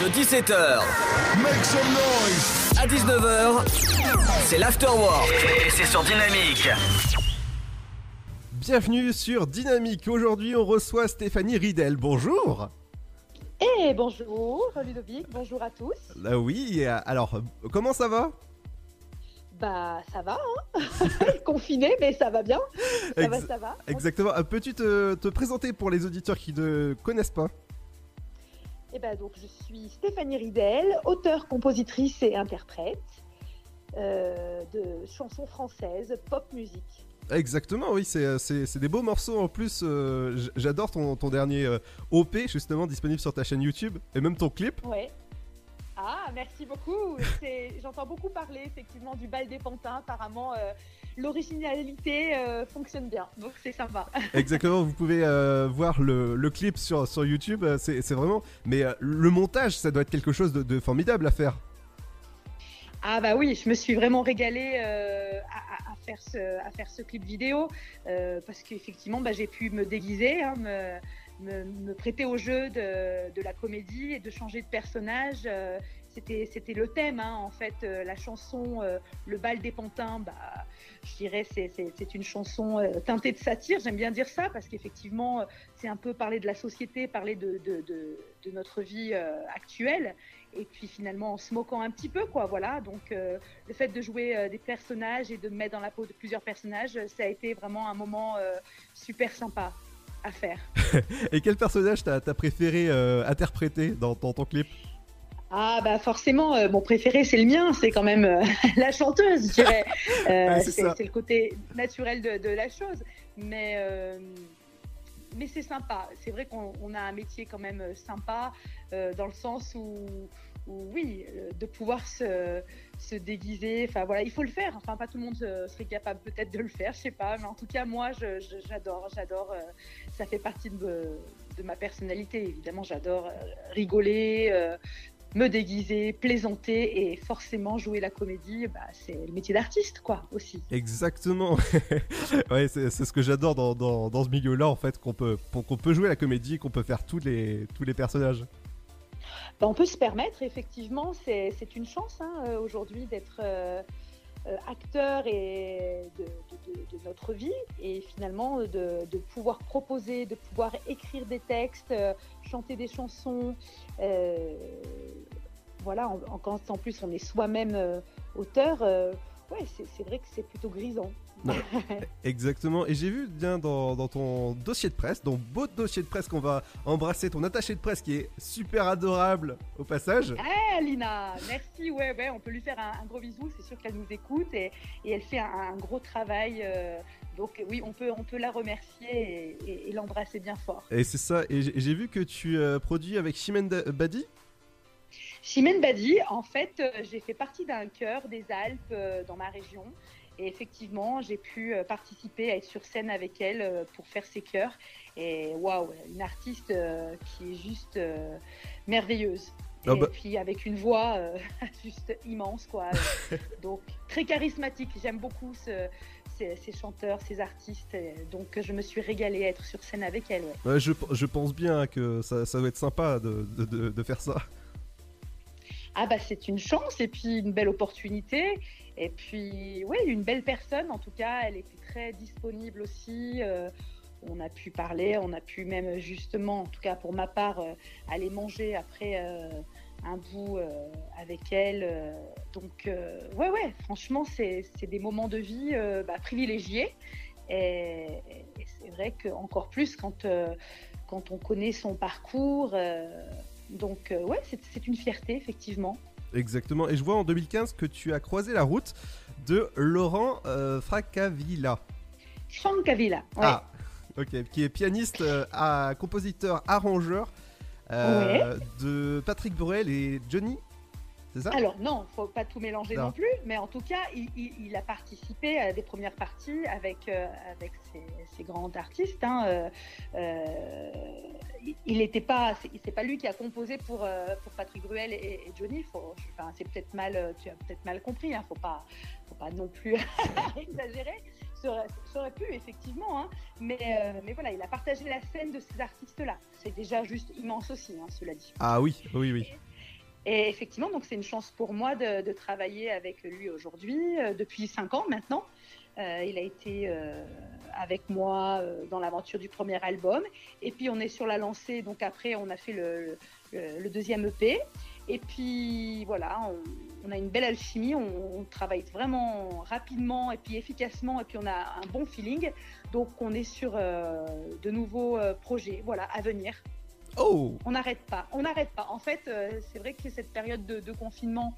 De 17h Make some noise. à 19h, c'est l'afterwork. Et c'est sur Dynamique. Bienvenue sur Dynamique. Aujourd'hui, on reçoit Stéphanie Ridel. Bonjour. Et bonjour Ludovic, bonjour à tous. Là oui, alors comment ça va? Bah ça va, hein confiné mais ça va bien. Ça va, ça va. Exactement. Euh, Peux-tu te, te présenter pour les auditeurs qui ne connaissent pas? Et ben donc je suis Stéphanie Ridel, auteure, compositrice et interprète euh, de chansons françaises, pop musique. Exactement, oui, c'est, euh, des beaux morceaux en plus. euh, j'adore ton, ton dernier euh, OP, justement, disponible sur ta chaîne YouTube, et même ton clip. Ouais. Ah merci beaucoup. J'entends beaucoup parler effectivement du bal des pantins. Apparemment euh, l'originalité euh, fonctionne bien, donc c'est sympa. Exactement, vous pouvez euh, voir le, le clip sur, sur YouTube, c'est, vraiment... Mais le montage, ça doit être quelque chose de, de formidable à faire. Ah bah oui, je me suis vraiment régalée à, faire ce, à faire ce clip vidéo parce qu'effectivement bah, j'ai pu me déguiser, hein, me, me- prêter au jeu de, la comédie et de changer de personnage. euh, c'était, le thème hein, en fait, euh, la chanson euh, Le bal des pantins, bah, je dirais c'est, c'est, une chanson teintée de satire, j'aime bien dire ça parce qu'effectivement c'est un peu parler de la société, parler de, notre vie actuelle et puis finalement en se moquant un petit peu quoi voilà donc le fait de jouer des personnages et de me mettre dans la peau de plusieurs personnages ça a été vraiment un moment super sympa à faire. Et quel personnage t'as, préféré euh, interpréter dans, dans ton clip? Ah bah forcément euh, mon préféré c'est le mien. C'est quand même euh, la chanteuse je dirais. Ouais, c'est le côté naturel de, de la chose. Mais mais c'est sympa. C'est vrai qu'on on a un métier quand même sympa dans le sens où, oui, euh, de pouvoir se, se déguiser. Enfin voilà, il faut le faire. Enfin pas tout le monde euh, serait capable peut-être de le faire, je sais pas. Mais en tout cas moi, j'adore, j'adore. euh, ça fait partie de, de ma personnalité. Évidemment, j'adore rigoler. me déguiser, plaisanter et forcément jouer la comédie, bah, c'est le métier d'artiste, quoi, aussi. Exactement. ouais, c'est, ce que j'adore dans, dans, dans ce milieu-là, en fait, qu'on peut, qu'on peut jouer la comédie, qu'on peut faire tous les, tous les personnages. Ben, on peut se permettre, effectivement, c'est une chance hein, euh, aujourd'hui d'être euh, euh, acteur de, notre vie et finalement de, pouvoir proposer, de pouvoir écrire des textes, chanter des chansons. voilà, en, en- plus on est soi-même auteur, ouais, c'est vrai que c'est plutôt grisant. Exactement. Et j'ai vu bien dans, dans ton dossier de presse, ton beau dossier de presse qu'on va embrasser, ton attaché de presse qui est super adorable au passage. Ah, Lina, merci. Ouais, ouais, on peut lui faire un, un gros bisou. C'est sûr qu'elle nous écoute et, et elle fait un, un gros travail. euh, donc oui, on peut, on peut la remercier et, et- et l'embrasser bien fort. Et c'est ça. Et j'ai, vu que tu euh, produis avec Chimène Badi? Chimène Badi, en fait, euh, j'ai fait partie d'un chœur des Alpes euh, dans ma région. Et effectivement, j'ai pu euh, participer à être sur scène avec elle pour faire ses chœurs. Et waouh, une artiste qui est juste merveilleuse. Ah et bah. puis avec une voix euh, juste immense, quoi. donc très charismatique. J'aime beaucoup ce- ces, ces chanteurs, ces artistes. Donc je me suis régalée à être sur scène avec elle. ouais. Ouais, je, je pense bien que ça, ça doit être sympa de, de, de- de faire ça. Ah bah c'est une chance et puis une belle opportunité. Et puis oui, une belle personne en tout cas. Elle était très disponible aussi. euh, on a pu parler, on a pu même justement, en tout cas pour ma part, euh, aller manger après euh, un bout avec elle. donc ouais ouais, franchement c'est des moments de vie bah, privilégiés. Et, c'est vrai qu'encore plus quand, quand on connaît son parcours. Donc euh, ouais, c'est c'est une fierté effectivement. Exactement. Et je vois en 2015 que tu as croisé la route de Laurent euh, Fracavilla. Franck Avila. ouais. Ah, ok. Qui est pianiste, euh, à- compositeur, arrangeur euh, de Patrick Bruel et Johnny. C'est ça Alors non, faut pas tout mélanger Non. non, plus, mais en tout cas, il, il- il a participé à des premières parties avec euh, avec grands artistes. hein, euh, euh, il- n'était pas, c'est pas lui qui a composé pour euh, pour Patrick Bruel et, et Johnny. Faut, enfin, c'est peut-être mal, tu as peut-être mal compris. Hein, faut pas, faut pas non plus exagérer. Ça aurait, ça aurait pu effectivement, hein, mais euh, mais voilà, il a partagé la scène de ces artistes-là. C'est déjà juste immense aussi, hein, cela dit. Ah oui, oui, oui. Et effectivement, donc c'est une chance pour moi de, travailler avec lui aujourd'hui, euh, depuis cinq ans maintenant. Euh, il a été euh, avec moi dans l'aventure du premier album. Et puis on est sur la lancée, donc après on a fait le, deuxième EP. Et puis voilà, on, a une belle alchimie, on, on, travaille vraiment rapidement et puis efficacement, et puis on a un bon feeling. Donc on est sur de nouveaux projets, voilà, à venir. Oh On n'arrête pas, on n'arrête pas. En fait, euh, c'est vrai que cette période de, de confinement,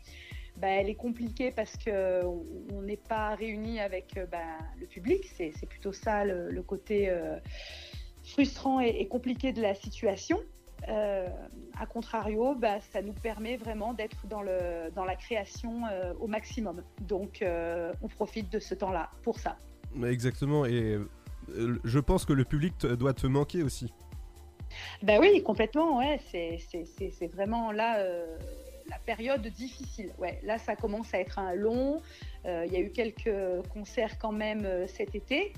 bah, elle est compliquée parce qu'on n'est pas réunis avec bah, le public. C'est plutôt ça le, le côté euh, frustrant et, et, compliqué de la situation. Euh, a contrario, bah, ça nous permet vraiment d'être dans, le, dans la création euh, au maximum. Donc, euh, on profite de ce temps-là pour ça. Exactement, et euh, je pense que le public doit te manquer aussi. Ben oui, complètement, ouais. C'est vraiment là euh, la période difficile. Ouais, là, ça commence à être un long. Euh, il y a eu quelques concerts quand même euh, cet été.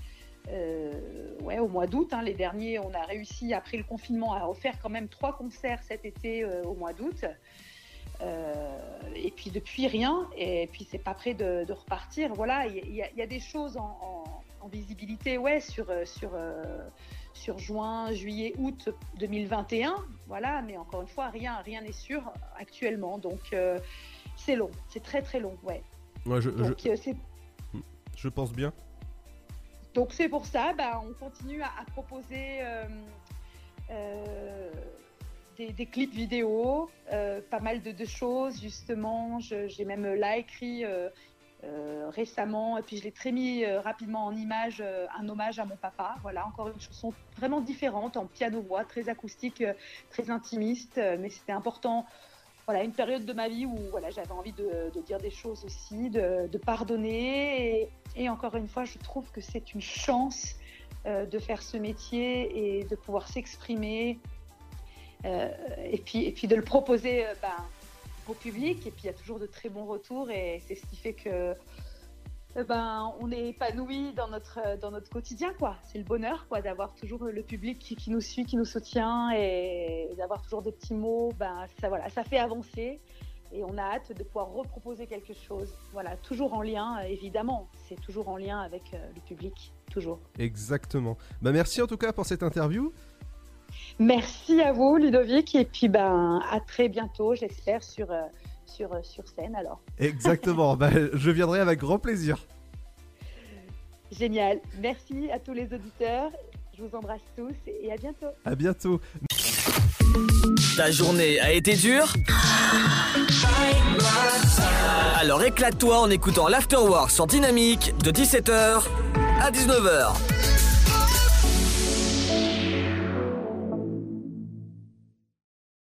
Ouais, au mois d'août, hein, les derniers, on a réussi après le confinement à refaire quand même trois concerts cet été au mois d'août. Et puis depuis rien, et puis c'est pas prêt de, repartir. Voilà, il y, a des choses en, en, en visibilité, ouais, sur sur sur juin, juillet, août 2021. Voilà, mais encore une fois, rien rien n'est sûr actuellement. Donc euh, c'est long, c'est très très long, ouais. ouais je, Donc, je, je pense bien. Donc c'est pour ça, bah, on continue à, à proposer euh, euh, des, des, clips vidéo, euh, pas mal de, de choses justement. J'ai même là écrit euh, euh, récemment et puis je l'ai très mis rapidement en image un hommage à mon papa. Voilà, encore une chanson vraiment différente en piano-voix, très acoustique, très intimiste, mais c'était important voilà, une période de ma vie où voilà, j'avais envie de, dire des choses aussi, de, pardonner. Et, encore une fois, je trouve que c'est une chance euh, de faire ce métier et de pouvoir s'exprimer. Euh, et, puis, et puis de le proposer euh, ben, au public. Et puis il y a toujours de très bons retours et c'est ce qui fait que ben, on est épanoui dans notre, dans notre quotidien. quoi. C'est le bonheur quoi, d'avoir toujours le public qui, qui, nous suit, qui nous soutient et d'avoir toujours des petits mots. Ben, ça, voilà, ça fait avancer et on a hâte de pouvoir reproposer quelque chose. Voilà, toujours en lien, évidemment, c'est toujours en lien avec euh, le public, toujours. Exactement. Ben, merci en tout cas pour cette interview. Merci à vous, Ludovic, et puis ben, à très bientôt, j'espère, sur... Euh, sur, euh, sur scène alors. Exactement, bah, je viendrai avec grand plaisir. Génial, merci à tous les auditeurs, je vous embrasse tous et à bientôt. À bientôt. Ta journée a été dure? Alors éclate-toi en écoutant l'Afterwork sur Dynamique de 17h à 19h.